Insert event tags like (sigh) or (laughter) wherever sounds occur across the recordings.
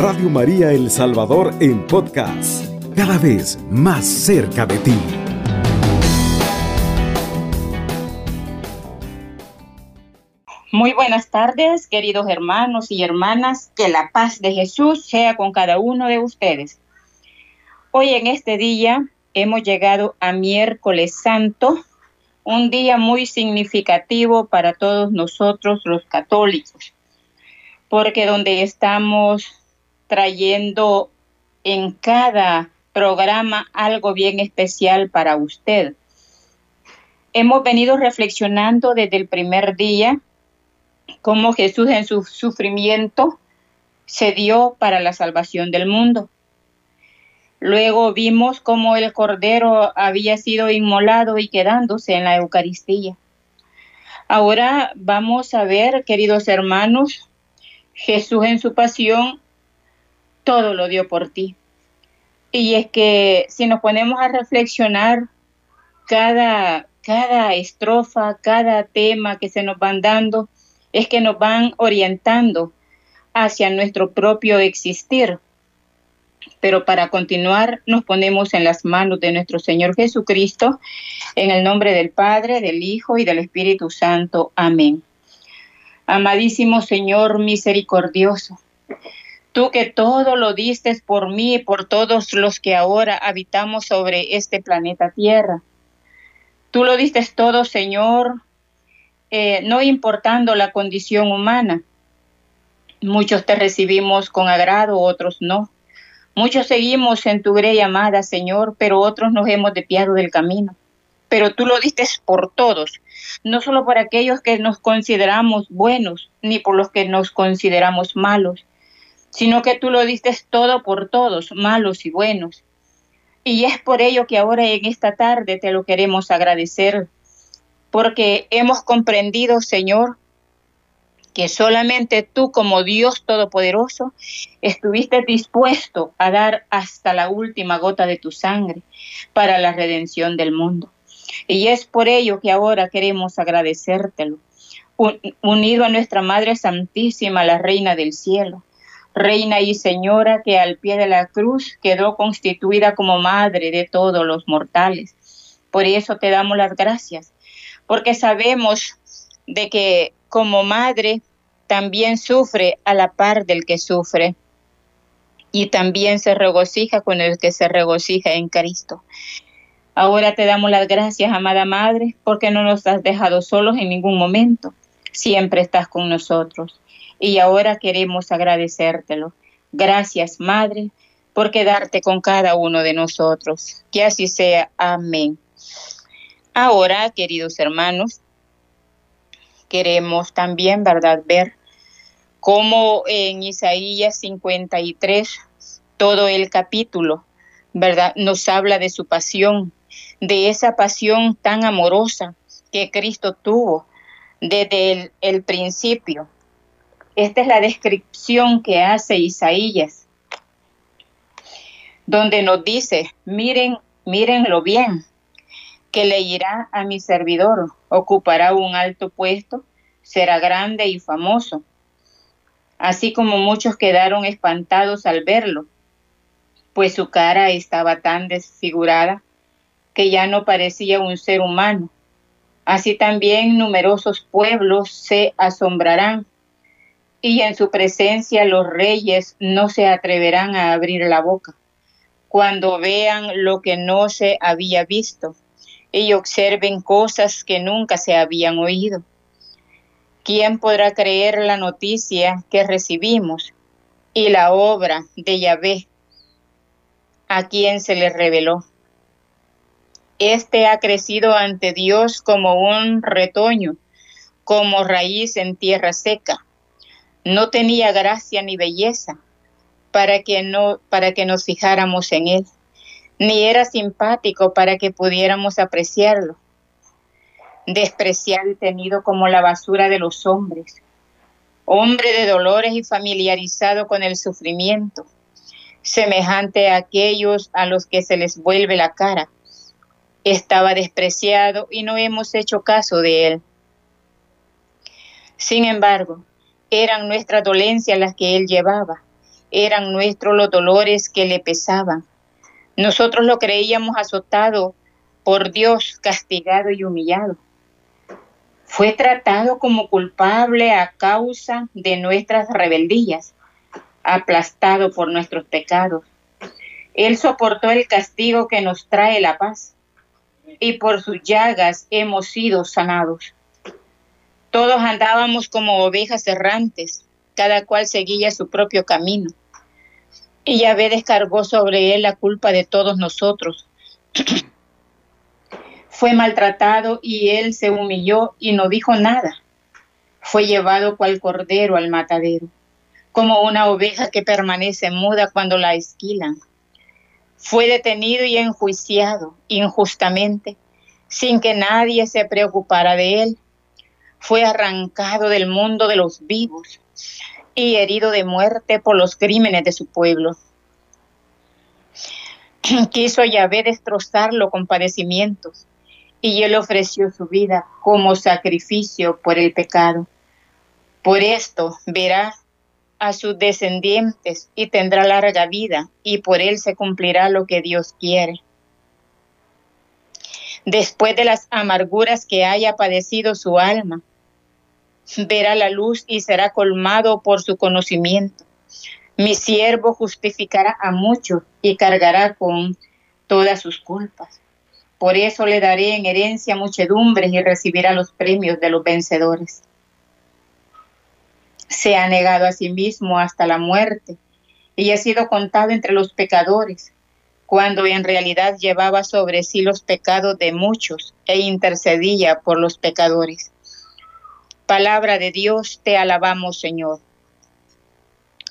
Radio María El Salvador en podcast, cada vez más cerca de ti. Muy buenas tardes, queridos hermanos y hermanas, que la paz de Jesús sea con cada uno de ustedes. Hoy en este día hemos llegado a miércoles santo, un día muy significativo para todos nosotros los católicos, porque donde estamos trayendo en cada programa algo bien especial para usted. Hemos venido reflexionando desde el primer día cómo Jesús en su sufrimiento se dio para la salvación del mundo. Luego vimos cómo el Cordero había sido inmolado y quedándose en la Eucaristía. Ahora vamos a ver, queridos hermanos, Jesús en su pasión todo lo dio por ti. Y es que si nos ponemos a reflexionar cada, cada estrofa, cada tema que se nos van dando, es que nos van orientando hacia nuestro propio existir. Pero para continuar, nos ponemos en las manos de nuestro Señor Jesucristo, en el nombre del Padre, del Hijo y del Espíritu Santo. Amén. Amadísimo Señor misericordioso, tú que todo lo diste por mí y por todos los que ahora habitamos sobre este planeta Tierra. Tú lo diste todo, Señor, eh, no importando la condición humana. Muchos te recibimos con agrado, otros no. Muchos seguimos en tu grey amada, Señor, pero otros nos hemos depiado del camino. Pero tú lo diste por todos, no solo por aquellos que nos consideramos buenos, ni por los que nos consideramos malos, sino que tú lo diste todo por todos, malos y buenos. Y es por ello que ahora en esta tarde te lo queremos agradecer porque hemos comprendido, Señor, que solamente tú como Dios Todopoderoso estuviste dispuesto a dar hasta la última gota de tu sangre para la redención del mundo. Y es por ello que ahora queremos agradecértelo, unido a nuestra Madre Santísima, la Reina del Cielo, Reina y Señora que al pie de la cruz quedó constituida como Madre de todos los mortales. Por eso te damos las gracias porque sabemos de que como madre también sufre a la par del que sufre y también se regocija con el que se regocija en Cristo. Ahora te damos las gracias, amada Madre, porque no nos has dejado solos en ningún momento. Siempre estás con nosotros. Y ahora queremos agradecértelo. Gracias, Madre, por quedarte con cada uno de nosotros. Que así sea. Amén. Ahora, queridos hermanos, queremos también, ¿verdad?, ver cómo en Isaías 53, todo el capítulo, ¿verdad?, nos habla de su pasión, de esa pasión tan amorosa que Cristo tuvo desde el, el principio. Esta es la descripción que hace Isaías, donde nos dice, miren, mírenlo bien, que le irá a mi servidor, ocupará un alto puesto, será grande y famoso, así como muchos quedaron espantados al verlo, pues su cara estaba tan desfigurada que ya no parecía un ser humano. Así también numerosos pueblos se asombrarán y en su presencia los reyes no se atreverán a abrir la boca cuando vean lo que no se había visto y observen cosas que nunca se habían oído. ¿Quién podrá creer la noticia que recibimos y la obra de Yahvé a quien se le reveló? Este ha crecido ante Dios como un retoño, como raíz en tierra seca. No tenía gracia ni belleza para que no para que nos fijáramos en él ni era simpático para que pudiéramos apreciarlo. Despreciado y tenido como la basura de los hombres, hombre de dolores y familiarizado con el sufrimiento, semejante a aquellos a los que se les vuelve la cara. Estaba despreciado y no hemos hecho caso de él. Sin embargo, eran nuestras dolencias las que él llevaba eran nuestros los dolores que le pesaban. Nosotros lo creíamos azotado por Dios, castigado y humillado. Fue tratado como culpable a causa de nuestras rebeldías, aplastado por nuestros pecados. Él soportó el castigo que nos trae la paz y por sus llagas hemos sido sanados. Todos andábamos como ovejas errantes, cada cual seguía su propio camino. Y Yahvé descargó sobre él la culpa de todos nosotros. (clears throat) Fue maltratado y él se humilló y no dijo nada. Fue llevado cual cordero al matadero, como una oveja que permanece muda cuando la esquilan. Fue detenido y enjuiciado injustamente, sin que nadie se preocupara de él. Fue arrancado del mundo de los vivos y herido de muerte por los crímenes de su pueblo. (clears throat) Quiso Yahvé destrozarlo con padecimientos, y él ofreció su vida como sacrificio por el pecado. Por esto verá a sus descendientes y tendrá larga vida, y por él se cumplirá lo que Dios quiere. Después de las amarguras que haya padecido su alma, verá la luz y será colmado por su conocimiento. Mi siervo justificará a muchos y cargará con todas sus culpas. Por eso le daré en herencia muchedumbres y recibirá los premios de los vencedores se ha negado a sí mismo hasta la muerte y ha sido contado entre los pecadores, cuando en realidad llevaba sobre sí los pecados de muchos e intercedía por los pecadores. Palabra de Dios, te alabamos, Señor.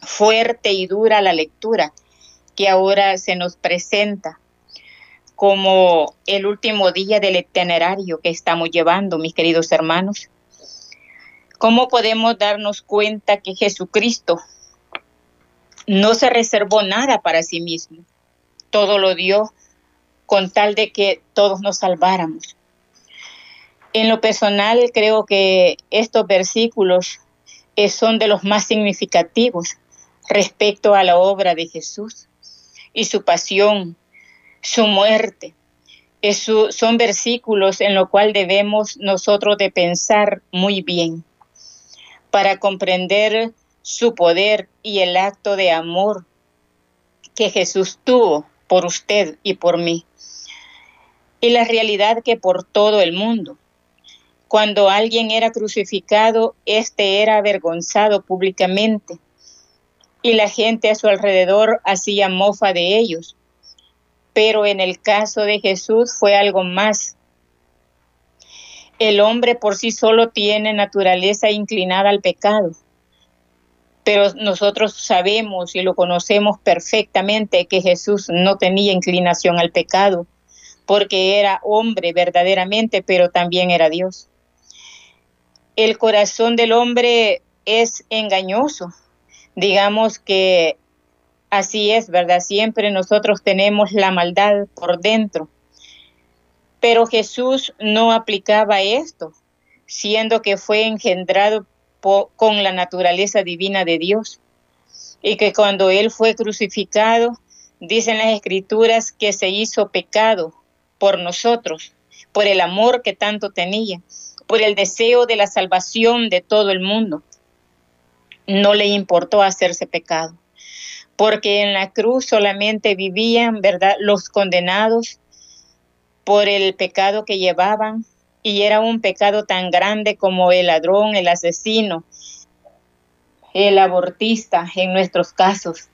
Fuerte y dura la lectura que ahora se nos presenta como el último día del itinerario que estamos llevando, mis queridos hermanos. ¿Cómo podemos darnos cuenta que Jesucristo no se reservó nada para sí mismo? Todo lo dio con tal de que todos nos salváramos. En lo personal, creo que estos versículos eh, son de los más significativos respecto a la obra de Jesús y su pasión, su muerte. son versículos en los cuales debemos nosotros de pensar muy bien para comprender su poder y el acto de amor que Jesús tuvo por usted y por mí. Y la realidad que por todo el mundo. Cuando alguien era crucificado, éste era avergonzado públicamente y la gente a su alrededor hacía mofa de ellos. Pero en el caso de Jesús fue algo más el hombre por sí solo tiene naturaleza inclinada al pecado, pero nosotros sabemos y lo conocemos perfectamente que Jesús no tenía inclinación al pecado, porque era hombre verdaderamente, pero también era Dios. El corazón del hombre es engañoso. Digamos que así es, ¿verdad? Siempre nosotros tenemos la maldad por dentro pero Jesús no aplicaba esto, siendo que fue engendrado con la naturaleza divina de Dios. Y que cuando Él fue crucificado, dicen las escrituras que se hizo pecado por nosotros, por el amor que tanto tenía, por el deseo de la salvación de todo el mundo. No le importó hacerse pecado, porque en la cruz solamente vivían, ¿verdad?, los condenados por el pecado que llevaban y era un pecado tan grande como el ladrón, el asesino, el abortista en nuestros casos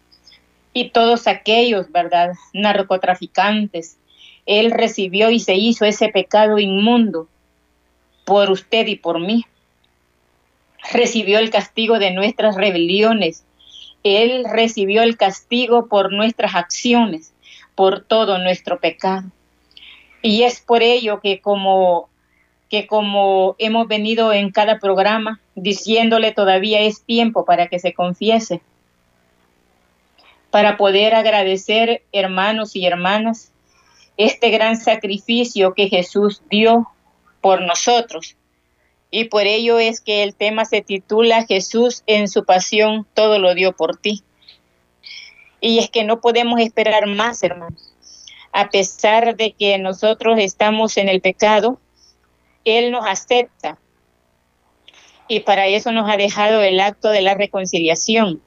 y todos aquellos, ¿verdad? Narcotraficantes. Él recibió y se hizo ese pecado inmundo por usted y por mí. Recibió el castigo de nuestras rebeliones. Él recibió el castigo por nuestras acciones, por todo nuestro pecado. Y es por ello que como, que como hemos venido en cada programa diciéndole todavía es tiempo para que se confiese, para poder agradecer, hermanos y hermanas, este gran sacrificio que Jesús dio por nosotros. Y por ello es que el tema se titula Jesús en su pasión todo lo dio por ti. Y es que no podemos esperar más, hermanos. A pesar de que nosotros estamos en el pecado, Él nos acepta. Y para eso nos ha dejado el acto de la reconciliación,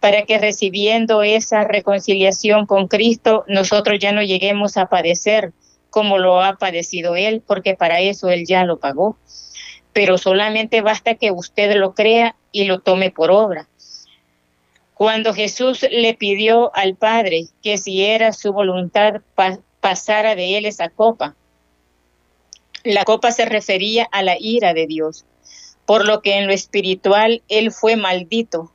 para que recibiendo esa reconciliación con Cristo, nosotros ya no lleguemos a padecer como lo ha padecido Él, porque para eso Él ya lo pagó. Pero solamente basta que usted lo crea y lo tome por obra. Cuando Jesús le pidió al Padre que si era su voluntad pasara de él esa copa, la copa se refería a la ira de Dios, por lo que en lo espiritual él fue maldito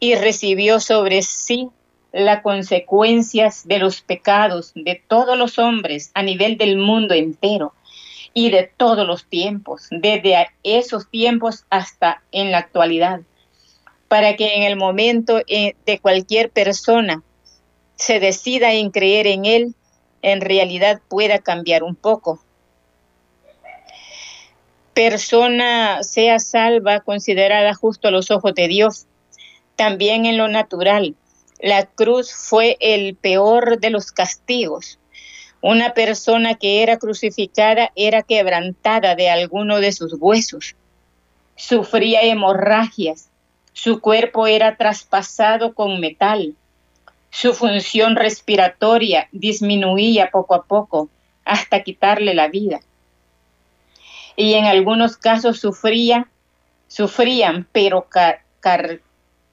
y recibió sobre sí las consecuencias de los pecados de todos los hombres a nivel del mundo entero y de todos los tiempos, desde esos tiempos hasta en la actualidad para que en el momento eh, de cualquier persona se decida en creer en Él, en realidad pueda cambiar un poco. Persona sea salva, considerada justo a los ojos de Dios. También en lo natural, la cruz fue el peor de los castigos. Una persona que era crucificada era quebrantada de alguno de sus huesos. Sufría hemorragias, su cuerpo era traspasado con metal. Su función respiratoria disminuía poco a poco hasta quitarle la vida. Y en algunos casos sufría, sufrían, pero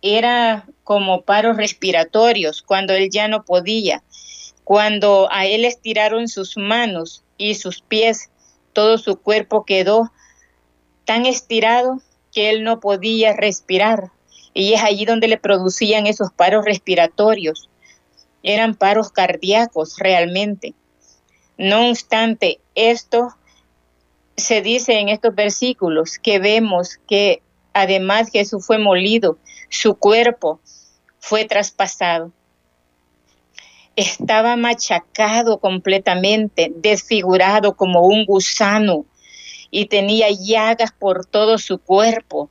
era como paros respiratorios cuando él ya no podía. Cuando a él estiraron sus manos y sus pies, todo su cuerpo quedó tan estirado que él no podía respirar. Y es allí donde le producían esos paros respiratorios. Eran paros cardíacos realmente. No obstante, esto se dice en estos versículos que vemos que además Jesús fue molido, su cuerpo fue traspasado. Estaba machacado completamente, desfigurado como un gusano y tenía llagas por todo su cuerpo.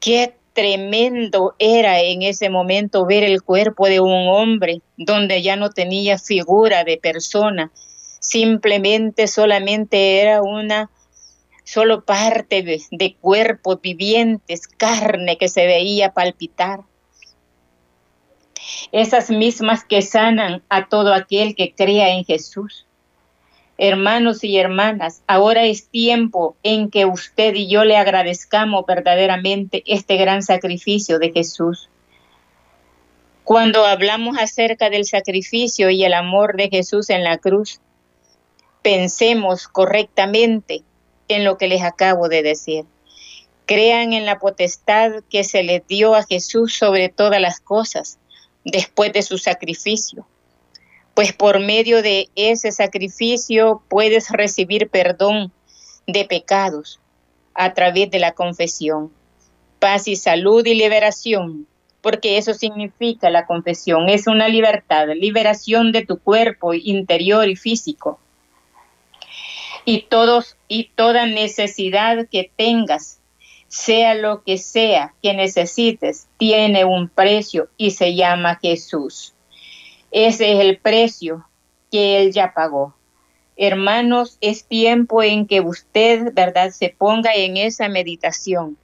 Qué tremendo era en ese momento ver el cuerpo de un hombre donde ya no tenía figura de persona, simplemente solamente era una solo parte de, de cuerpos vivientes, carne que se veía palpitar. Esas mismas que sanan a todo aquel que crea en Jesús. Hermanos y hermanas, ahora es tiempo en que usted y yo le agradezcamos verdaderamente este gran sacrificio de Jesús. Cuando hablamos acerca del sacrificio y el amor de Jesús en la cruz, pensemos correctamente en lo que les acabo de decir. Crean en la potestad que se les dio a Jesús sobre todas las cosas después de su sacrificio pues por medio de ese sacrificio puedes recibir perdón de pecados a través de la confesión. Paz y salud y liberación, porque eso significa la confesión, es una libertad, liberación de tu cuerpo interior y físico. Y todos y toda necesidad que tengas, sea lo que sea que necesites, tiene un precio y se llama Jesús. Ese es el precio que Él ya pagó. Hermanos, es tiempo en que usted, ¿verdad?, se ponga en esa meditación.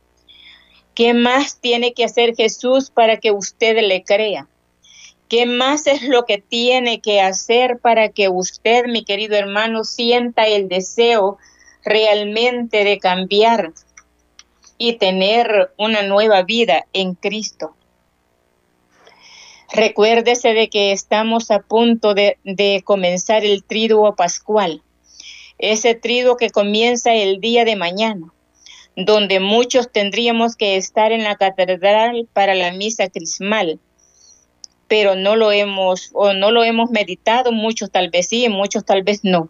¿Qué más tiene que hacer Jesús para que usted le crea? ¿Qué más es lo que tiene que hacer para que usted, mi querido hermano, sienta el deseo realmente de cambiar y tener una nueva vida en Cristo? Recuérdese de que estamos a punto de, comenzar el triduo pascual, ese triduo que comienza el día de mañana, donde muchos tendríamos que estar en la catedral para la misa crismal, pero no lo hemos o no lo hemos meditado, muchos tal vez sí, muchos tal vez no.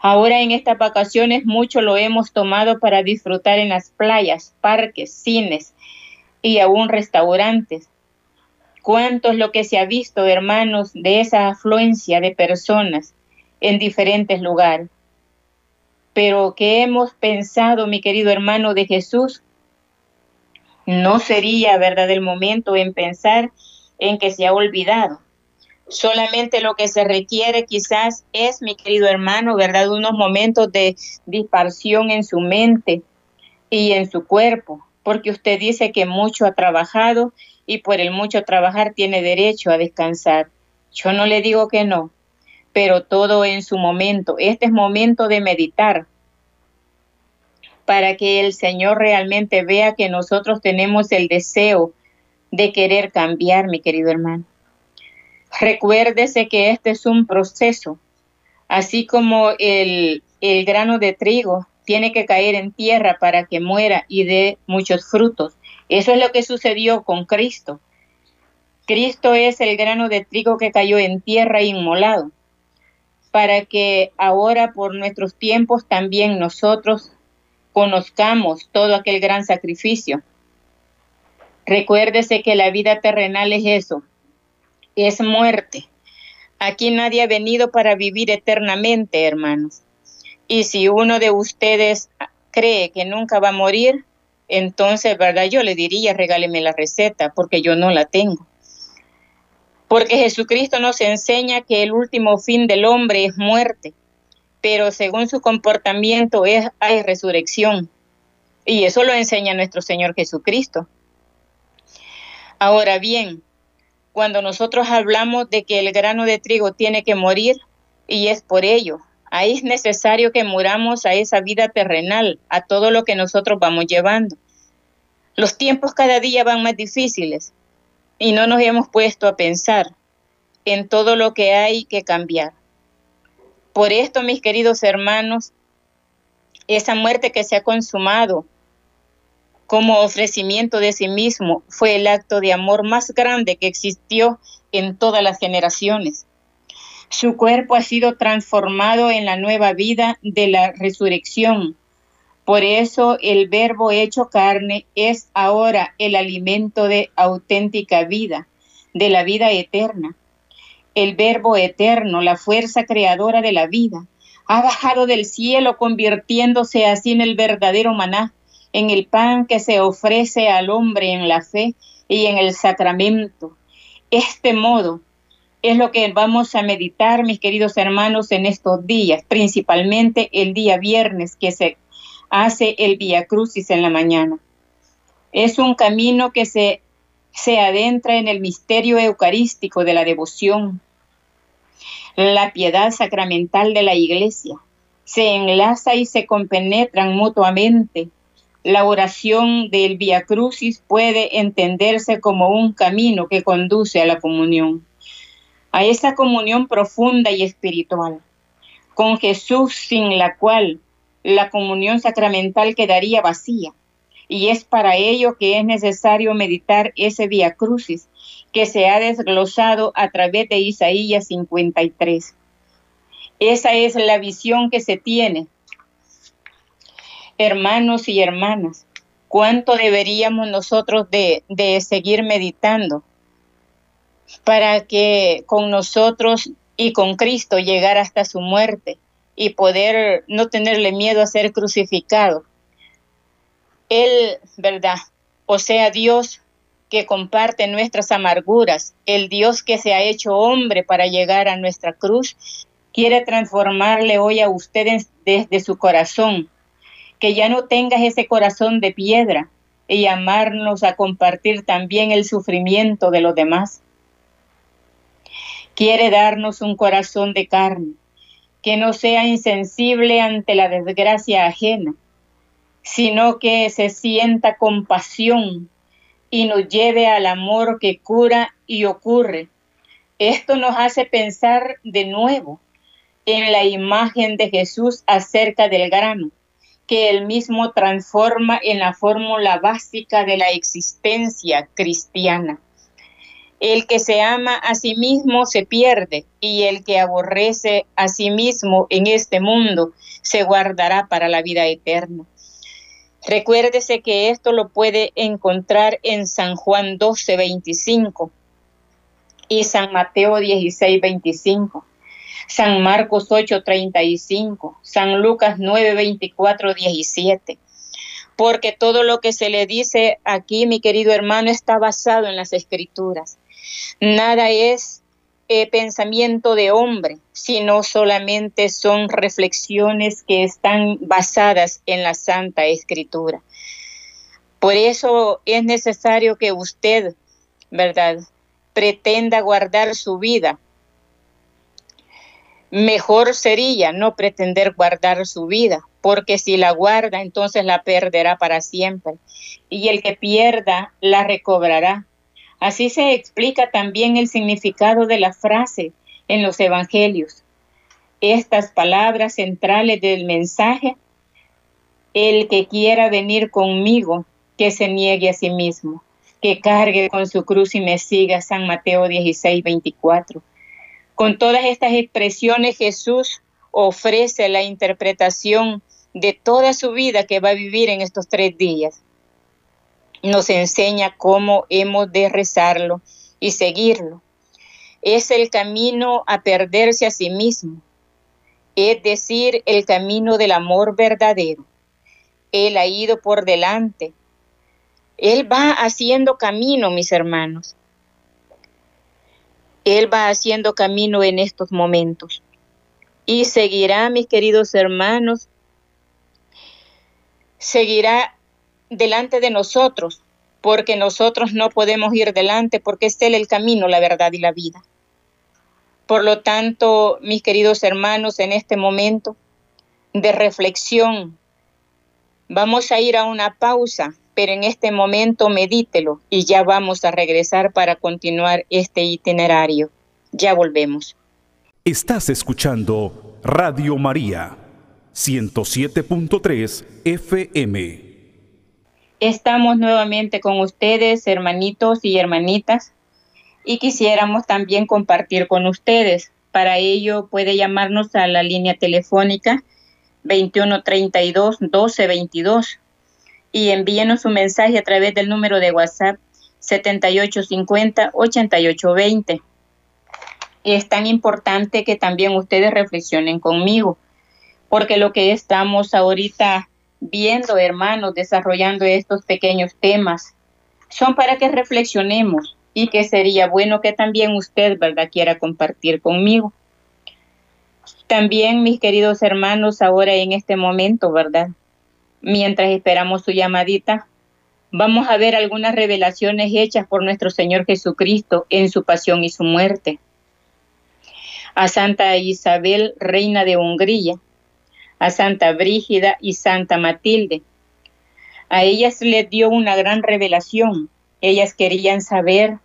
Ahora en estas vacaciones mucho lo hemos tomado para disfrutar en las playas, parques, cines y aún restaurantes cuánto es lo que se ha visto, hermanos, de esa afluencia de personas en diferentes lugares. Pero que hemos pensado, mi querido hermano de Jesús, No sería, ¿verdad?, el momento en pensar en que se ha olvidado. Solamente lo que se requiere quizás es, mi querido hermano, ¿verdad?, unos momentos de dispersión en su mente y en su cuerpo, porque usted dice que mucho ha trabajado y por el mucho trabajar tiene derecho a descansar. Yo no le digo que no, pero todo en su momento. Este es momento de meditar para que el Señor realmente vea que nosotros tenemos el deseo de querer cambiar, mi querido hermano. Recuérdese que este es un proceso, así como el, el grano de trigo tiene que caer en tierra para que muera y dé muchos frutos. Eso es lo que sucedió con Cristo. Cristo es el grano de trigo que cayó en tierra inmolado, para que ahora por nuestros tiempos también nosotros conozcamos todo aquel gran sacrificio. Recuérdese que la vida terrenal es eso, es muerte. Aquí nadie ha venido para vivir eternamente, hermanos. Y si uno de ustedes cree que nunca va a morir, entonces, ¿verdad? Yo le diría, regáleme la receta, porque yo no la tengo. Porque Jesucristo nos enseña que el último fin del hombre es muerte, pero según su comportamiento es, hay resurrección. Y eso lo enseña nuestro Señor Jesucristo. Ahora bien, cuando nosotros hablamos de que el grano de trigo tiene que morir, y es por ello, ahí es necesario que muramos a esa vida terrenal, a todo lo que nosotros vamos llevando. Los tiempos cada día van más difíciles y no nos hemos puesto a pensar en todo lo que hay que cambiar. Por esto, mis queridos hermanos, esa muerte que se ha consumado como ofrecimiento de sí mismo fue el acto de amor más grande que existió en todas las generaciones. Su cuerpo ha sido transformado en la nueva vida de la resurrección. Por eso el verbo hecho carne es ahora el alimento de auténtica vida, de la vida eterna. El verbo eterno, la fuerza creadora de la vida, ha bajado del cielo convirtiéndose así en el verdadero maná, en el pan que se ofrece al hombre en la fe y en el sacramento. Este modo es lo que vamos a meditar, mis queridos hermanos, en estos días, principalmente el día viernes que se hace el Via Crucis en la mañana. Es un camino que se, se adentra en el misterio eucarístico de la devoción, la piedad sacramental de la iglesia. Se enlaza y se compenetran mutuamente. La oración del Via Crucis puede entenderse como un camino que conduce a la comunión a esa comunión profunda y espiritual con Jesús sin la cual la comunión sacramental quedaría vacía. Y es para ello que es necesario meditar ese Via Crucis que se ha desglosado a través de Isaías 53. Esa es la visión que se tiene. Hermanos y hermanas, ¿cuánto deberíamos nosotros de, de seguir meditando? para que con nosotros y con Cristo llegar hasta su muerte y poder no tenerle miedo a ser crucificado. Él, ¿verdad? O sea, Dios que comparte nuestras amarguras, el Dios que se ha hecho hombre para llegar a nuestra cruz, quiere transformarle hoy a ustedes desde su corazón, que ya no tengas ese corazón de piedra y llamarnos a compartir también el sufrimiento de los demás quiere darnos un corazón de carne, que no sea insensible ante la desgracia ajena, sino que se sienta compasión y nos lleve al amor que cura y ocurre. Esto nos hace pensar de nuevo en la imagen de Jesús acerca del grano, que él mismo transforma en la fórmula básica de la existencia cristiana. El que se ama a sí mismo se pierde y el que aborrece a sí mismo en este mundo se guardará para la vida eterna. Recuérdese que esto lo puede encontrar en San Juan 12, 25 y San Mateo 16, 25, San Marcos 8, 35, San Lucas 9, 24, 17. porque todo lo que se le dice aquí, mi querido hermano, está basado en las escrituras. Nada es eh, pensamiento de hombre, sino solamente son reflexiones que están basadas en la Santa Escritura. Por eso es necesario que usted, ¿verdad?, pretenda guardar su vida. Mejor sería no pretender guardar su vida, porque si la guarda, entonces la perderá para siempre. Y el que pierda, la recobrará. Así se explica también el significado de la frase en los evangelios. Estas palabras centrales del mensaje, el que quiera venir conmigo, que se niegue a sí mismo, que cargue con su cruz y me siga, San Mateo 16, 24. Con todas estas expresiones Jesús ofrece la interpretación de toda su vida que va a vivir en estos tres días nos enseña cómo hemos de rezarlo y seguirlo. Es el camino a perderse a sí mismo, es decir, el camino del amor verdadero. Él ha ido por delante. Él va haciendo camino, mis hermanos. Él va haciendo camino en estos momentos. Y seguirá, mis queridos hermanos, seguirá delante de nosotros, porque nosotros no podemos ir delante, porque es Él el camino, la verdad y la vida. Por lo tanto, mis queridos hermanos, en este momento de reflexión, vamos a ir a una pausa, pero en este momento medítelo y ya vamos a regresar para continuar este itinerario. Ya volvemos. Estás escuchando Radio María, 107.3 FM. Estamos nuevamente con ustedes, hermanitos y hermanitas, y quisiéramos también compartir con ustedes. Para ello puede llamarnos a la línea telefónica 2132 1222 y envíenos su mensaje a través del número de WhatsApp 7850 8820. Es tan importante que también ustedes reflexionen conmigo, porque lo que estamos ahorita viendo, hermanos, desarrollando estos pequeños temas, son para que reflexionemos y que sería bueno que también usted, ¿verdad?, quiera compartir conmigo. También, mis queridos hermanos, ahora en este momento, ¿verdad? Mientras esperamos su llamadita, vamos a ver algunas revelaciones hechas por nuestro Señor Jesucristo en su pasión y su muerte. A Santa Isabel, reina de Hungría, a Santa Brígida y Santa Matilde. A ellas les dio una gran revelación. Ellas querían saber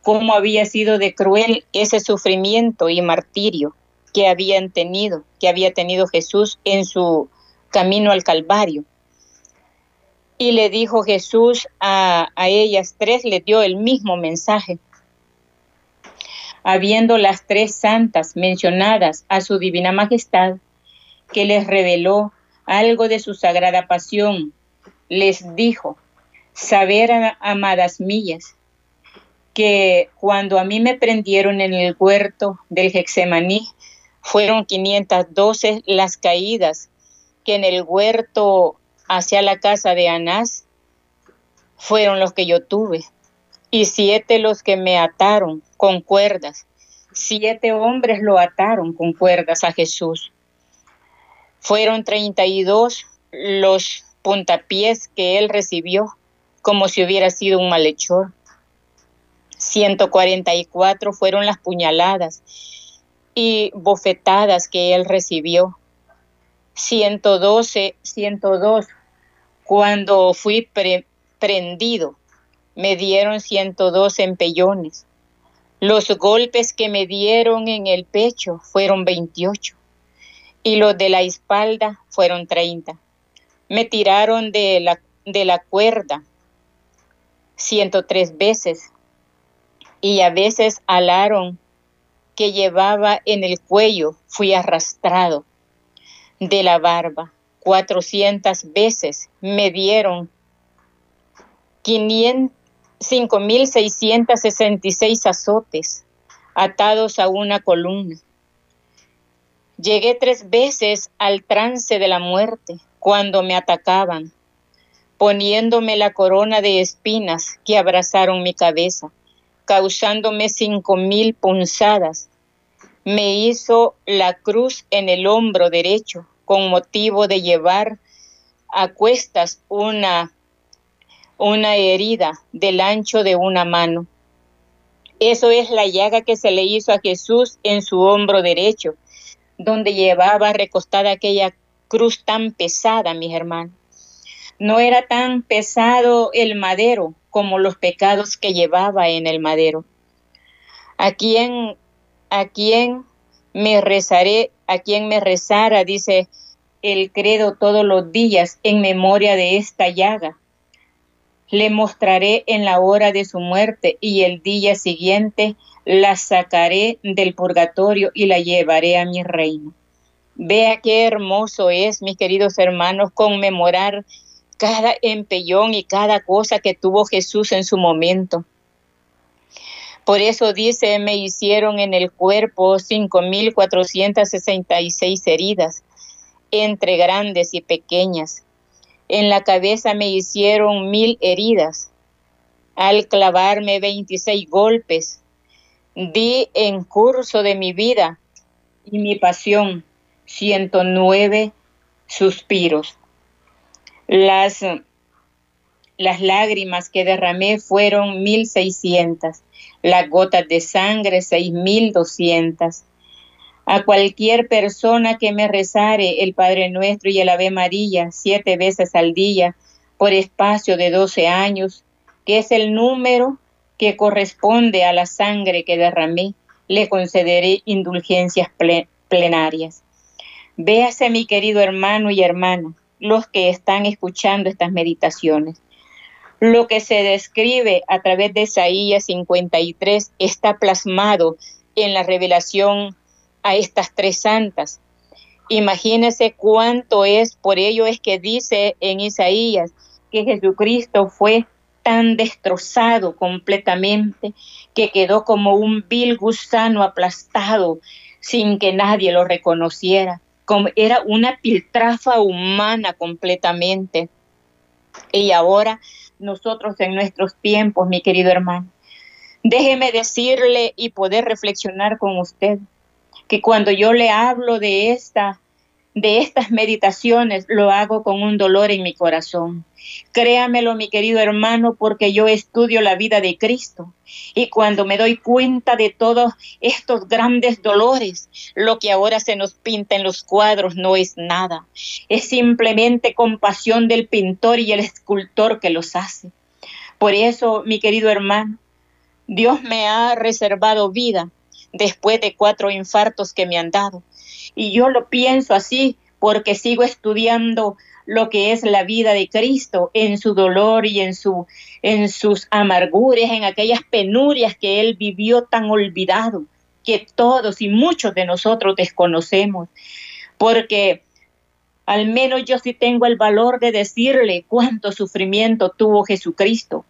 cómo había sido de cruel ese sufrimiento y martirio que habían tenido, que había tenido Jesús en su camino al Calvario. Y le dijo Jesús a, a ellas tres, le dio el mismo mensaje. Habiendo las tres santas mencionadas a su divina majestad, que les reveló algo de su sagrada pasión, les dijo, saber, amadas mías, que cuando a mí me prendieron en el huerto del Hexemaní, fueron 512 las caídas que en el huerto hacia la casa de Anás fueron los que yo tuve, y siete los que me ataron con cuerdas. Siete hombres lo ataron con cuerdas a Jesús. Fueron 32 los puntapiés que él recibió, como si hubiera sido un malhechor. 144 fueron las puñaladas y bofetadas que él recibió. 112, 102, cuando fui prendido, me dieron 102 empellones. Los golpes que me dieron en el pecho fueron 28 y los de la espalda fueron 30. Me tiraron de la, de la cuerda 103 veces y a veces alaron que llevaba en el cuello, fui arrastrado de la barba. 400 veces me dieron 5.666 azotes atados a una columna. Llegué tres veces al trance de la muerte cuando me atacaban. poniéndome la corona de espinas que abrazaron mi cabeza, causándome cinco mil punzadas. Me hizo la cruz en el hombro derecho con motivo de llevar a cuestas una, una herida del ancho de una mano. Eso es la llaga que se le hizo a Jesús en su hombro derecho, donde llevaba recostada aquella cruz tan pesada, mis hermanos. No era tan pesado el madero como los pecados que llevaba en el madero. A quien, a quien me rezaré, a quien me rezara, dice el credo todos los días en memoria de esta llaga. Le mostraré en la hora de su muerte y el día siguiente la sacaré del purgatorio y la llevaré a mi reino. Vea qué hermoso es, mis queridos hermanos, conmemorar cada empellón y cada cosa que tuvo Jesús en su momento. Por eso dice, me hicieron en el cuerpo 5.466 heridas, entre grandes y pequeñas. En la cabeza me hicieron mil heridas. Al clavarme 26 golpes, di en curso de mi vida y mi pasión 109 suspiros. Las, las lágrimas que derramé fueron 1600, las gotas de sangre 6200. A cualquier persona que me rezare el Padre Nuestro y el Ave María siete veces al día por espacio de 12 años, que es el número que corresponde a la sangre que derramé, le concederé indulgencias plenarias. Véase, mi querido hermano y hermana, los que están escuchando estas meditaciones. Lo que se describe a través de Isaías 53 está plasmado en la revelación a estas tres santas. Imagínese cuánto es, por ello es que dice en Isaías que Jesucristo fue tan destrozado completamente que quedó como un vil gusano aplastado sin que nadie lo reconociera era una piltrafa humana completamente. Y ahora nosotros en nuestros tiempos, mi querido hermano, déjeme decirle y poder reflexionar con usted que cuando yo le hablo de esta de estas meditaciones lo hago con un dolor en mi corazón. Créamelo, mi querido hermano, porque yo estudio la vida de Cristo. Y cuando me doy cuenta de todos estos grandes dolores, lo que ahora se nos pinta en los cuadros no es nada. Es simplemente compasión del pintor y el escultor que los hace. Por eso, mi querido hermano, Dios me ha reservado vida después de cuatro infartos que me han dado. Y yo lo pienso así porque sigo estudiando lo que es la vida de Cristo en su dolor y en, su, en sus amarguras, en aquellas penurias que Él vivió tan olvidado, que todos y muchos de nosotros desconocemos. Porque al menos yo sí tengo el valor de decirle cuánto sufrimiento tuvo Jesucristo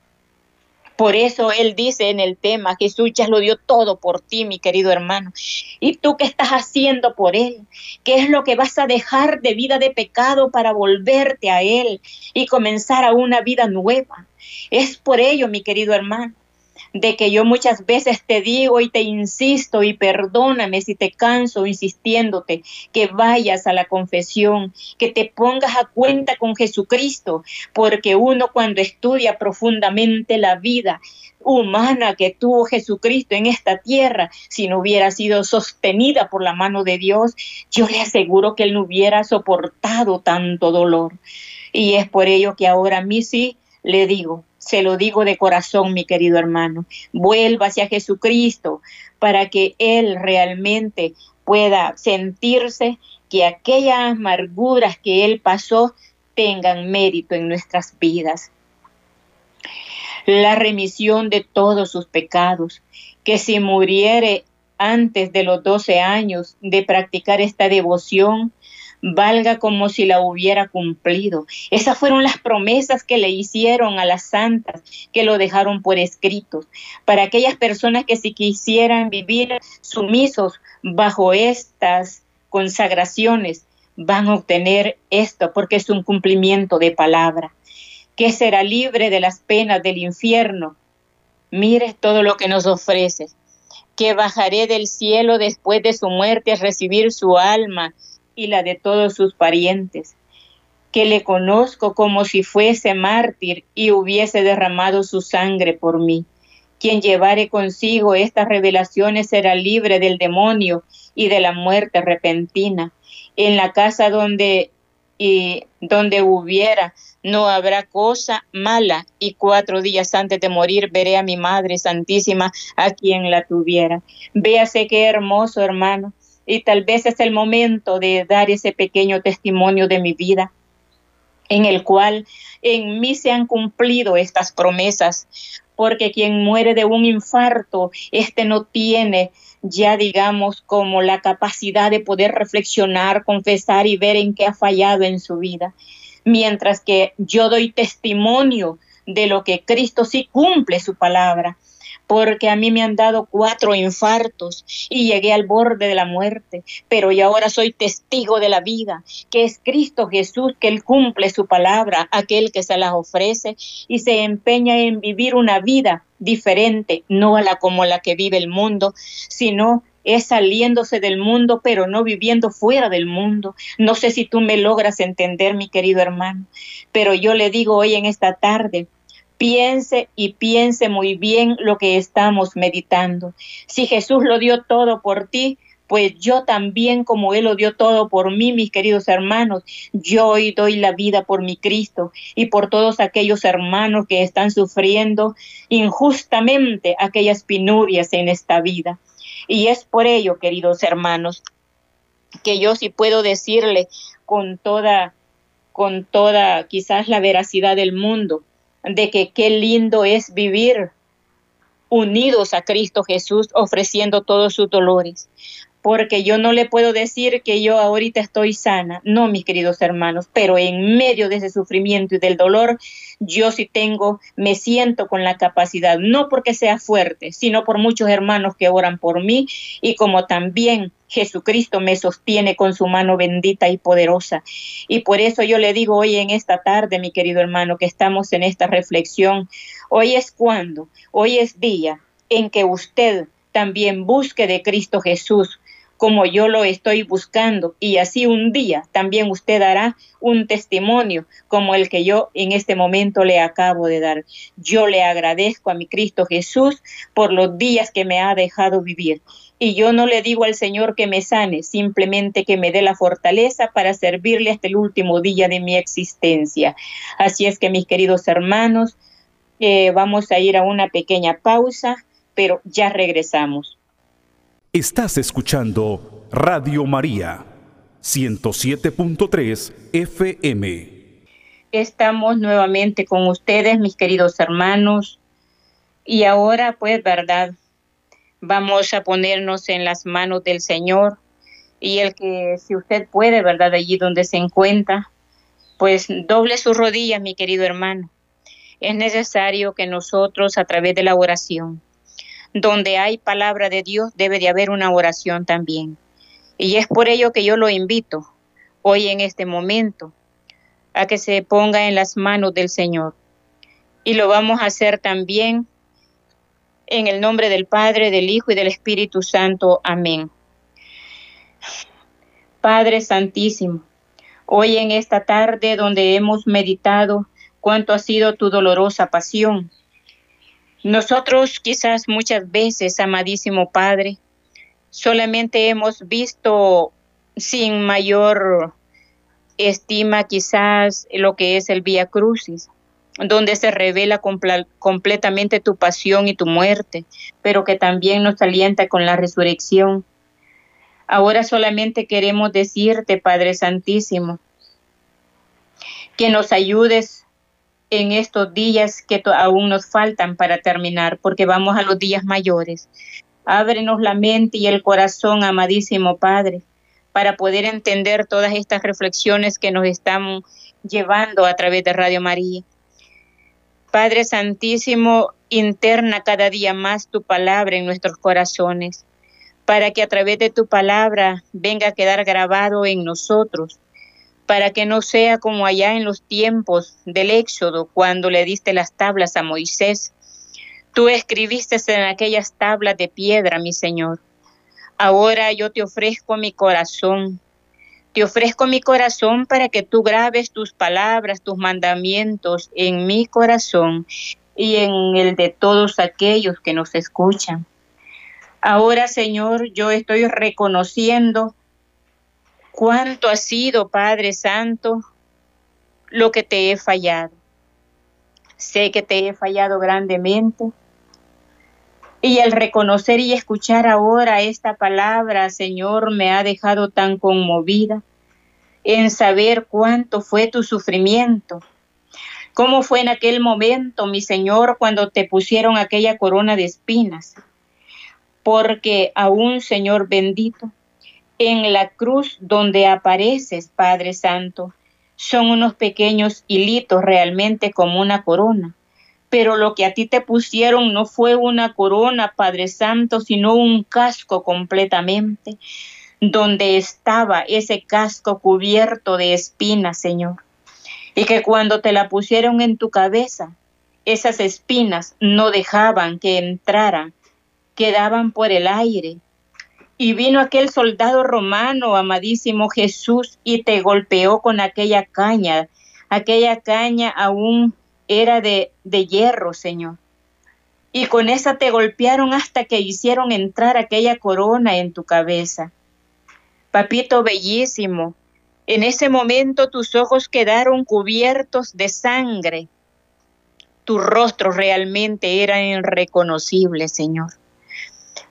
por eso él dice en el tema, Jesús ya lo dio todo por ti, mi querido hermano. ¿Y tú qué estás haciendo por él? ¿Qué es lo que vas a dejar de vida de pecado para volverte a él y comenzar a una vida nueva? Es por ello, mi querido hermano, de que yo muchas veces te digo y te insisto y perdóname si te canso insistiéndote que vayas a la confesión, que te pongas a cuenta con Jesucristo, porque uno cuando estudia profundamente la vida humana que tuvo Jesucristo en esta tierra, si no hubiera sido sostenida por la mano de Dios, yo le aseguro que él no hubiera soportado tanto dolor. Y es por ello que ahora a mí sí le digo, se lo digo de corazón, mi querido hermano, vuelva hacia Jesucristo para que Él realmente pueda sentirse que aquellas amarguras que Él pasó tengan mérito en nuestras vidas. La remisión de todos sus pecados, que si muriere antes de los 12 años de practicar esta devoción, valga como si la hubiera cumplido. Esas fueron las promesas que le hicieron a las santas, que lo dejaron por escrito, para aquellas personas que si quisieran vivir sumisos bajo estas consagraciones, van a obtener esto porque es un cumplimiento de palabra. que será libre de las penas del infierno. Mire todo lo que nos ofrece, que bajaré del cielo después de su muerte a recibir su alma y la de todos sus parientes, que le conozco como si fuese mártir y hubiese derramado su sangre por mí. Quien llevare consigo estas revelaciones será libre del demonio y de la muerte repentina. En la casa donde y donde hubiera no habrá cosa mala y cuatro días antes de morir veré a mi Madre Santísima a quien la tuviera. Véase qué hermoso hermano y tal vez es el momento de dar ese pequeño testimonio de mi vida en el cual en mí se han cumplido estas promesas porque quien muere de un infarto, este no tiene ya digamos como la capacidad de poder reflexionar, confesar y ver en qué ha fallado en su vida. Mientras que yo doy testimonio de lo que Cristo sí cumple su palabra porque a mí me han dado cuatro infartos y llegué al borde de la muerte, pero y ahora soy testigo de la vida, que es Cristo Jesús, que Él cumple su palabra, aquel que se las ofrece y se empeña en vivir una vida diferente, no a la como la que vive el mundo, sino es saliéndose del mundo, pero no viviendo fuera del mundo. No sé si tú me logras entender, mi querido hermano, pero yo le digo hoy en esta tarde, piense y piense muy bien lo que estamos meditando. Si Jesús lo dio todo por ti, pues yo también, como Él lo dio todo por mí, mis queridos hermanos, yo hoy doy la vida por mi Cristo y por todos aquellos hermanos que están sufriendo injustamente aquellas penurias en esta vida. Y es por ello, queridos hermanos, que yo sí puedo decirle con toda, con toda quizás la veracidad del mundo, de que qué lindo es vivir unidos a Cristo Jesús, ofreciendo todos sus dolores. Porque yo no le puedo decir que yo ahorita estoy sana, no, mis queridos hermanos, pero en medio de ese sufrimiento y del dolor, yo sí tengo, me siento con la capacidad, no porque sea fuerte, sino por muchos hermanos que oran por mí y como también Jesucristo me sostiene con su mano bendita y poderosa. Y por eso yo le digo hoy en esta tarde, mi querido hermano, que estamos en esta reflexión. Hoy es cuando, hoy es día en que usted también busque de Cristo Jesús como yo lo estoy buscando y así un día también usted dará un testimonio como el que yo en este momento le acabo de dar. Yo le agradezco a mi Cristo Jesús por los días que me ha dejado vivir y yo no le digo al Señor que me sane, simplemente que me dé la fortaleza para servirle hasta el último día de mi existencia. Así es que mis queridos hermanos, eh, vamos a ir a una pequeña pausa, pero ya regresamos. Estás escuchando Radio María 107.3 FM. Estamos nuevamente con ustedes, mis queridos hermanos. Y ahora, pues, verdad, vamos a ponernos en las manos del Señor y el que si usted puede, ¿verdad? Allí donde se encuentra, pues doble sus rodillas, mi querido hermano. Es necesario que nosotros a través de la oración, donde hay palabra de Dios, debe de haber una oración también. Y es por ello que yo lo invito hoy en este momento a que se ponga en las manos del Señor. Y lo vamos a hacer también en el nombre del Padre, del Hijo y del Espíritu Santo. Amén. Padre Santísimo, hoy en esta tarde donde hemos meditado cuánto ha sido tu dolorosa pasión, nosotros quizás muchas veces, amadísimo Padre, solamente hemos visto sin mayor estima quizás lo que es el Vía Crucis, donde se revela completamente tu pasión y tu muerte, pero que también nos alienta con la resurrección. Ahora solamente queremos decirte, Padre Santísimo, que nos ayudes en estos días que aún nos faltan para terminar, porque vamos a los días mayores. Ábrenos la mente y el corazón, amadísimo Padre, para poder entender todas estas reflexiones que nos están llevando a través de Radio María. Padre Santísimo, interna cada día más tu palabra en nuestros corazones, para que a través de tu palabra venga a quedar grabado en nosotros para que no sea como allá en los tiempos del Éxodo, cuando le diste las tablas a Moisés. Tú escribiste en aquellas tablas de piedra, mi Señor. Ahora yo te ofrezco mi corazón. Te ofrezco mi corazón para que tú grabes tus palabras, tus mandamientos en mi corazón y en el de todos aquellos que nos escuchan. Ahora, Señor, yo estoy reconociendo cuánto ha sido, Padre Santo, lo que te he fallado. Sé que te he fallado grandemente. Y el reconocer y escuchar ahora esta palabra, Señor, me ha dejado tan conmovida en saber cuánto fue tu sufrimiento. ¿Cómo fue en aquel momento, mi Señor, cuando te pusieron aquella corona de espinas? porque aún, Señor bendito, en la cruz donde apareces, Padre Santo, son unos pequeños hilitos realmente como una corona. Pero lo que a ti te pusieron no fue una corona, Padre Santo, sino un casco completamente, donde estaba ese casco cubierto de espinas, Señor. Y que cuando te la pusieron en tu cabeza, esas espinas no dejaban que entraran quedaban por el aire. Y vino aquel soldado romano, amadísimo Jesús, y te golpeó con aquella caña. Aquella caña aún era de, de hierro, Señor. Y con esa te golpearon hasta que hicieron entrar aquella corona en tu cabeza. Papito bellísimo, en ese momento tus ojos quedaron cubiertos de sangre. Tu rostro realmente era irreconocible, Señor.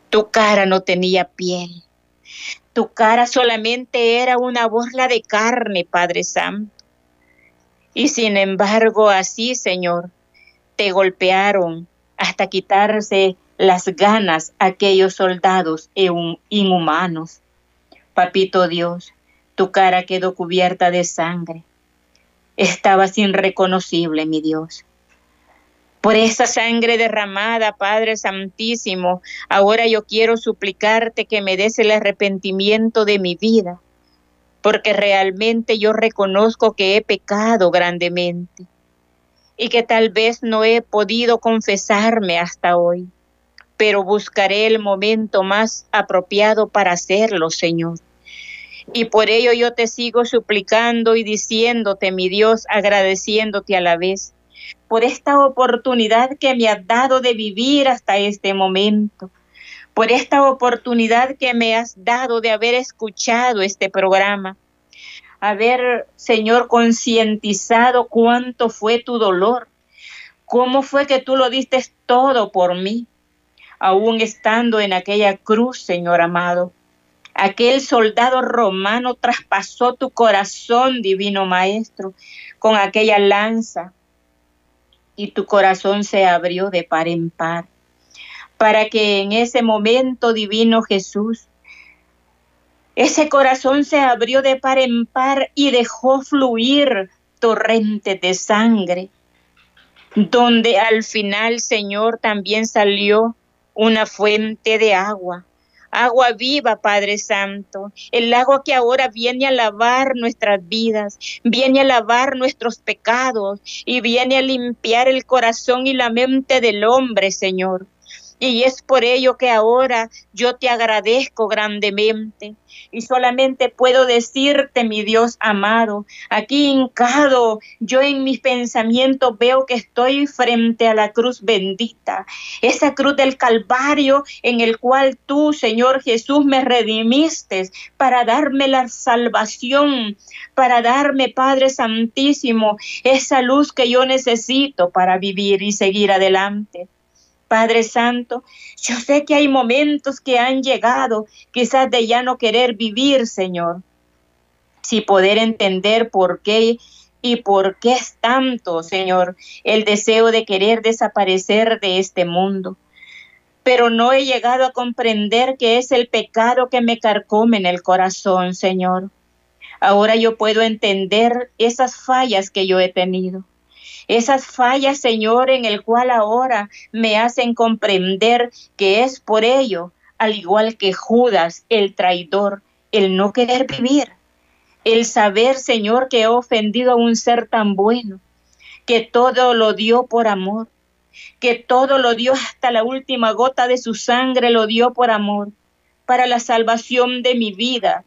Tu cara no tenía piel. Tu cara solamente era una borla de carne, Padre Santo. Y sin embargo, así, Señor, te golpearon hasta quitarse las ganas aquellos soldados inhumanos. Papito Dios, tu cara quedó cubierta de sangre. Estabas irreconocible, mi Dios por esa sangre derramada, Padre Santísimo. Ahora yo quiero suplicarte que me des el arrepentimiento de mi vida, porque realmente yo reconozco que he pecado grandemente y que tal vez no he podido confesarme hasta hoy, pero buscaré el momento más apropiado para hacerlo, Señor. Y por ello yo te sigo suplicando y diciéndote, mi Dios, agradeciéndote a la vez por esta oportunidad que me has dado de vivir hasta este momento, por esta oportunidad que me has dado de haber escuchado este programa, haber, Señor, concientizado cuánto fue tu dolor, cómo fue que tú lo diste todo por mí, aún estando en aquella cruz, Señor amado. Aquel soldado romano traspasó tu corazón, divino Maestro, con aquella lanza, y tu corazón se abrió de par en par, para que en ese momento divino Jesús, ese corazón se abrió de par en par y dejó fluir torrentes de sangre, donde al final, Señor, también salió una fuente de agua agua viva, Padre Santo, el agua que ahora viene a lavar nuestras vidas, viene a lavar nuestros pecados y viene a limpiar el corazón y la mente del hombre, Señor. Y es por ello que ahora yo te agradezco grandemente. Y solamente puedo decirte, mi Dios amado, aquí hincado, yo en mis pensamientos veo que estoy frente a la cruz bendita, esa cruz del Calvario en el cual tú, Señor Jesús, me redimiste para darme la salvación, para darme, Padre Santísimo, esa luz que yo necesito para vivir y seguir adelante. Padre Santo, yo sé que hay momentos que han llegado quizás de ya no querer vivir, Señor, sin poder entender por qué y por qué es tanto, Señor, el deseo de querer desaparecer de este mundo. Pero no he llegado a comprender que es el pecado que me carcome en el corazón, Señor. Ahora yo puedo entender esas fallas que yo he tenido esas fallas, Señor, en el cual ahora me hacen comprender que es por ello, al igual que Judas, el traidor, el no querer vivir, El saber, Señor, que he ofendido a un ser tan bueno, que todo lo dio por amor, que todo lo dio hasta la última gota de su sangre, lo dio por amor, para la salvación de mi vida.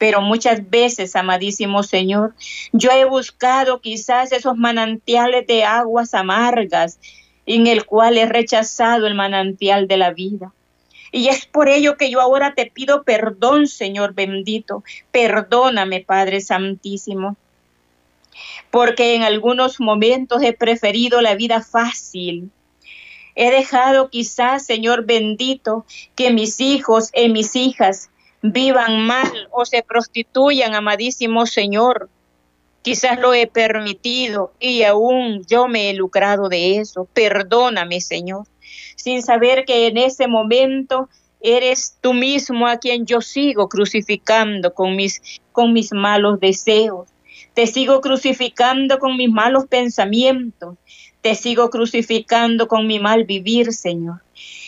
Pero muchas veces, amadísimo Señor, yo he buscado quizás esos manantiales de aguas amargas en el cual he rechazado el manantial de la vida. Y es por ello que yo ahora te pido perdón, Señor bendito. Perdóname, Padre Santísimo. Porque en algunos momentos he preferido la vida fácil. He dejado quizás, Señor bendito, que mis hijos y mis hijas vivan mal o se prostituyan, amadísimo Señor. Quizás lo he permitido y aún yo me he lucrado de eso. Perdóname, Señor sin saber que en ese momento eres tú mismo a quien yo sigo crucificando con mis, con mis malos deseos. Te sigo crucificando con mis malos pensamientos. Te sigo crucificando con mi mal vivir, Señor.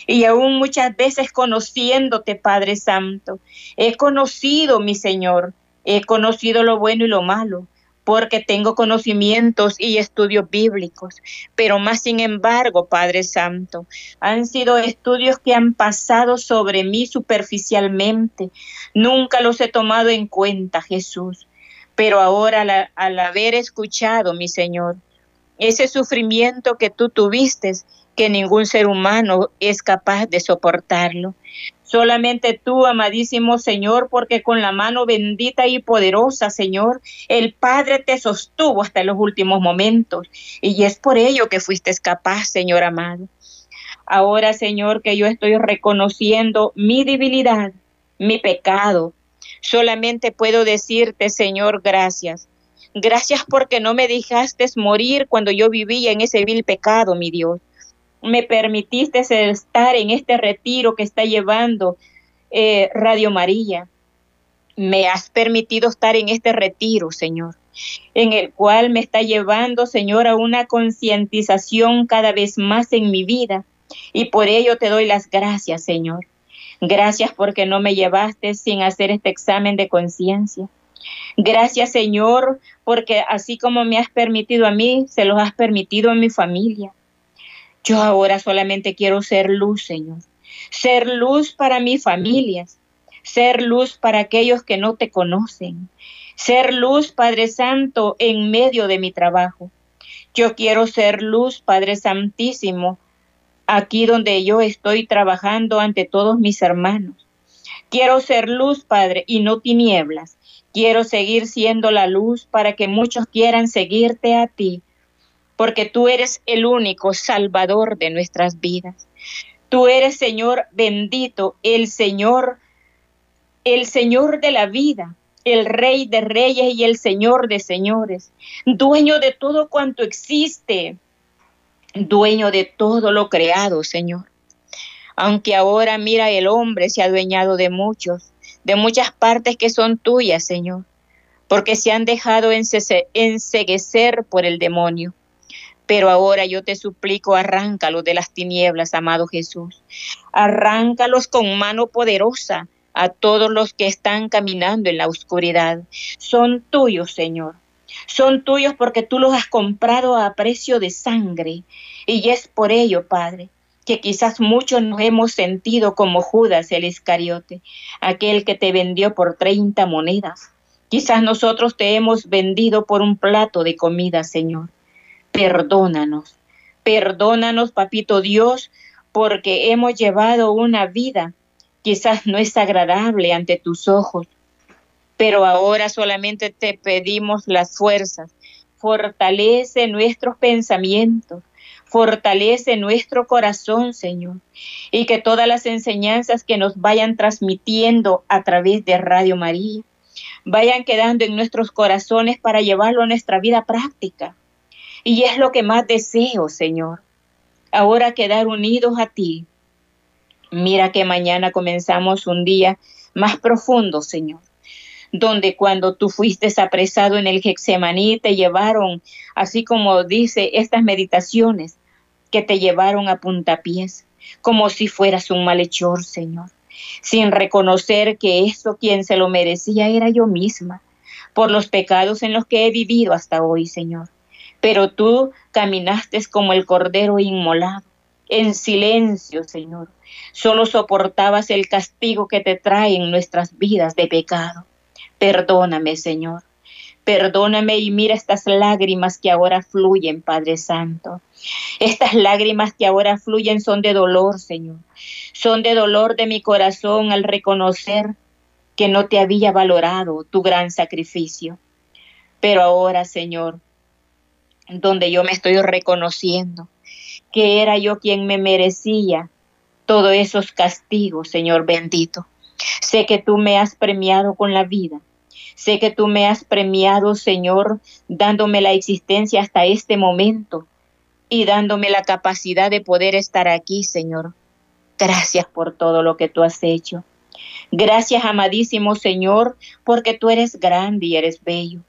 Y aún muchas veces conociéndote, Padre Santo, he conocido, mi Señor, he conocido lo bueno y lo malo porque tengo conocimientos y estudios bíblicos, pero más sin embargo, Padre Santo, han sido estudios que han pasado sobre mí superficialmente. Nunca los he tomado en cuenta, Jesús. Pero ahora al, haber escuchado, mi Señor, ese sufrimiento que tú tuviste, que ningún ser humano es capaz de soportarlo. Solamente tú, amadísimo Señor, porque con la mano bendita y poderosa, Señor, el Padre te sostuvo hasta los últimos momentos. Y es por ello que fuiste capaz, Señor amado. Ahora, Señor, que yo estoy reconociendo mi debilidad, mi pecado, solamente puedo decirte, Señor, gracias. Gracias porque no me dejaste morir cuando yo vivía en ese vil pecado, mi Dios me permitiste estar en este retiro que está llevando eh, Radio María. Me has permitido estar en este retiro, Señor, en el cual me está llevando, Señor, a una concientización cada vez más en mi vida. Y por ello te doy las gracias, Señor. Gracias porque no me llevaste sin hacer este examen de conciencia. Gracias, Señor, porque así como me has permitido a mí, se los has permitido a mi familia. Yo ahora solamente quiero ser luz, Señor. Ser luz para mis familias. Ser luz para aquellos que no te conocen. Ser luz, Padre Santo, en medio de mi trabajo. Yo quiero ser luz, Padre Santísimo, aquí donde yo estoy trabajando ante todos mis hermanos. Quiero ser luz, Padre, y no tinieblas. Quiero seguir siendo la luz para que muchos quieran seguirte a ti porque tú eres el único salvador de nuestras vidas. Tú eres, Señor, bendito, el Señor, el Señor de la vida, el Rey de Reyes y el Señor de Señores, dueño de todo cuanto existe, dueño de todo lo creado, Señor. Aunque ahora mira el hombre se ha adueñado de muchos, de muchas partes que son tuyas, Señor, porque se han dejado enseguecer por el demonio. Pero ahora yo te suplico, arráncalos de las tinieblas, amado Jesús. Arráncalos con mano poderosa a todos los que están caminando en la oscuridad. Son tuyos, Señor. Son tuyos porque tú los has comprado a precio de sangre. Y es por ello, Padre, que quizás muchos nos hemos sentido como Judas el Iscariote, aquel que te vendió por 30 monedas. Quizás nosotros te hemos vendido por un plato de comida, Señor perdónanos. Perdónanos, papito Dios, porque hemos llevado una vida quizás no es agradable ante tus ojos, pero ahora solamente te pedimos las fuerzas. Fortalece nuestros pensamientos, fortalece nuestro corazón, Señor, y que todas las enseñanzas que nos vayan transmitiendo a través de Radio María vayan quedando en nuestros corazones para llevarlo a nuestra vida práctica y es lo que más deseo, Señor. Ahora quedar unidos a ti. Mira que mañana comenzamos un día más profundo, Señor, donde cuando tú fuiste apresado en el Gexemaní te llevaron, así como dice estas meditaciones, que te llevaron a puntapiés, como si fueras un malhechor, Señor, sin reconocer que eso quien se lo merecía era yo misma, por los pecados en los que he vivido hasta hoy, Señor. Pero tú caminaste como el cordero inmolado, en silencio, Señor. Solo soportabas el castigo que te trae en nuestras vidas de pecado. Perdóname, Señor. Perdóname y mira estas lágrimas que ahora fluyen, Padre Santo. Estas lágrimas que ahora fluyen son de dolor, Señor. Son de dolor de mi corazón al reconocer que no te había valorado tu gran sacrificio. Pero ahora, Señor, donde yo me estoy reconociendo que era yo quien me merecía todos esos castigos, Señor bendito. Sé que tú me has premiado con la vida. Sé que tú me has premiado, Señor, dándome la existencia hasta este momento y dándome la capacidad de poder estar aquí, Señor. Gracias por todo lo que tú has hecho. Gracias, amadísimo Señor, porque tú eres grande y eres bello.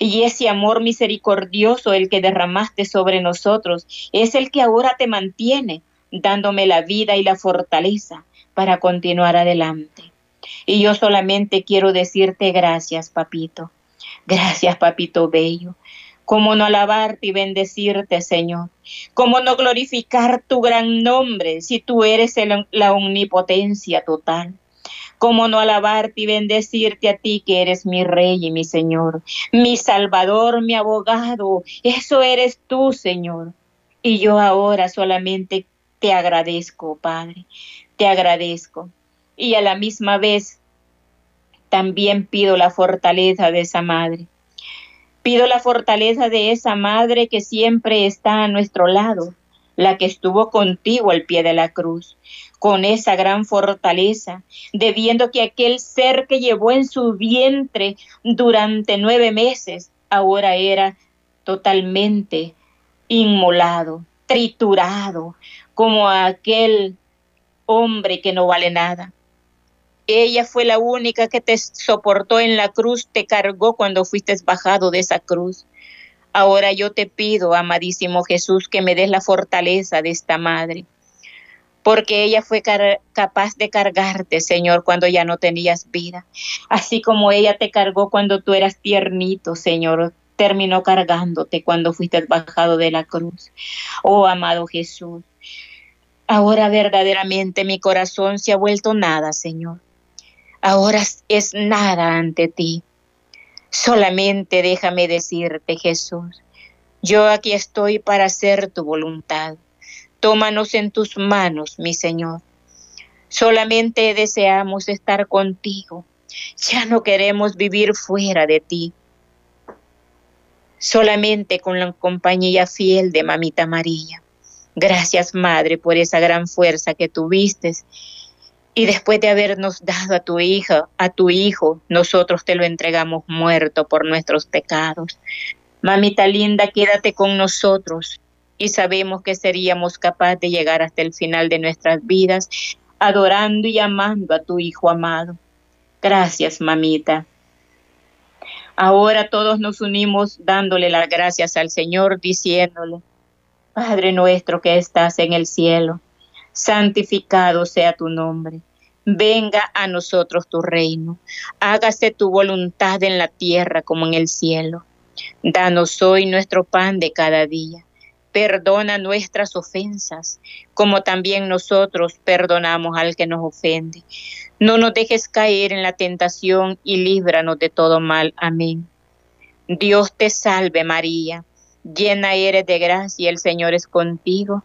Y ese amor misericordioso, el que derramaste sobre nosotros, es el que ahora te mantiene, dándome la vida y la fortaleza para continuar adelante. Y yo solamente quiero decirte gracias, papito. Gracias, papito bello. ¿Cómo no alabarte y bendecirte, Señor? ¿Cómo no glorificar tu gran nombre si tú eres la omnipotencia total? ¿Cómo no alabarte y bendecirte a ti que eres mi rey y mi Señor, mi Salvador, mi abogado? Eso eres tú, Señor. Y yo ahora solamente te agradezco, Padre, te agradezco. Y a la misma vez también pido la fortaleza de esa madre Pido la fortaleza de esa madre que siempre está a nuestro lado, la que estuvo contigo al pie de la cruz, con esa gran fortaleza, debiendo que aquel ser que llevó en su vientre durante nueve meses ahora era totalmente inmolado, triturado, como aquel hombre que no vale nada. Ella fue la única que te soportó en la cruz, te cargó cuando fuiste bajado de esa cruz. Ahora yo te pido, amadísimo Jesús, que me des la fortaleza de esta madre, porque ella fue capaz de cargarte, Señor, cuando ya no tenías vida, así como ella te cargó cuando tú eras tiernito, Señor, terminó cargándote cuando fuiste bajado de la cruz. Oh, amado Jesús, ahora verdaderamente mi corazón se ha vuelto nada, Señor ahora es nada ante ti. Solamente déjame decirte, Jesús, yo aquí estoy para hacer tu voluntad. Tómanos en tus manos, mi Señor. Solamente deseamos estar contigo. Ya no queremos vivir fuera de ti. Solamente con la compañía fiel de Mamita María. Gracias, Madre, por esa gran fuerza que tuviste y después de habernos dado a tu hija, a tu hijo, nosotros te lo entregamos muerto por nuestros pecados. Mamita linda, quédate con nosotros y sabemos que seríamos capaces de llegar hasta el final de nuestras vidas adorando y amando a tu hijo amado. Gracias, mamita. Ahora todos nos unimos dándole las gracias al Señor, diciéndole, Padre nuestro que estás en el cielo, santificado sea tu nombre venga a nosotros tu reino, hágase tu voluntad en la tierra como en el cielo. Danos hoy nuestro pan de cada día. Perdona nuestras ofensas, como también nosotros perdonamos al que nos ofende. No nos dejes caer en la tentación y líbranos de todo mal. Amén. Dios te salve María, llena eres de gracia, el Señor es contigo.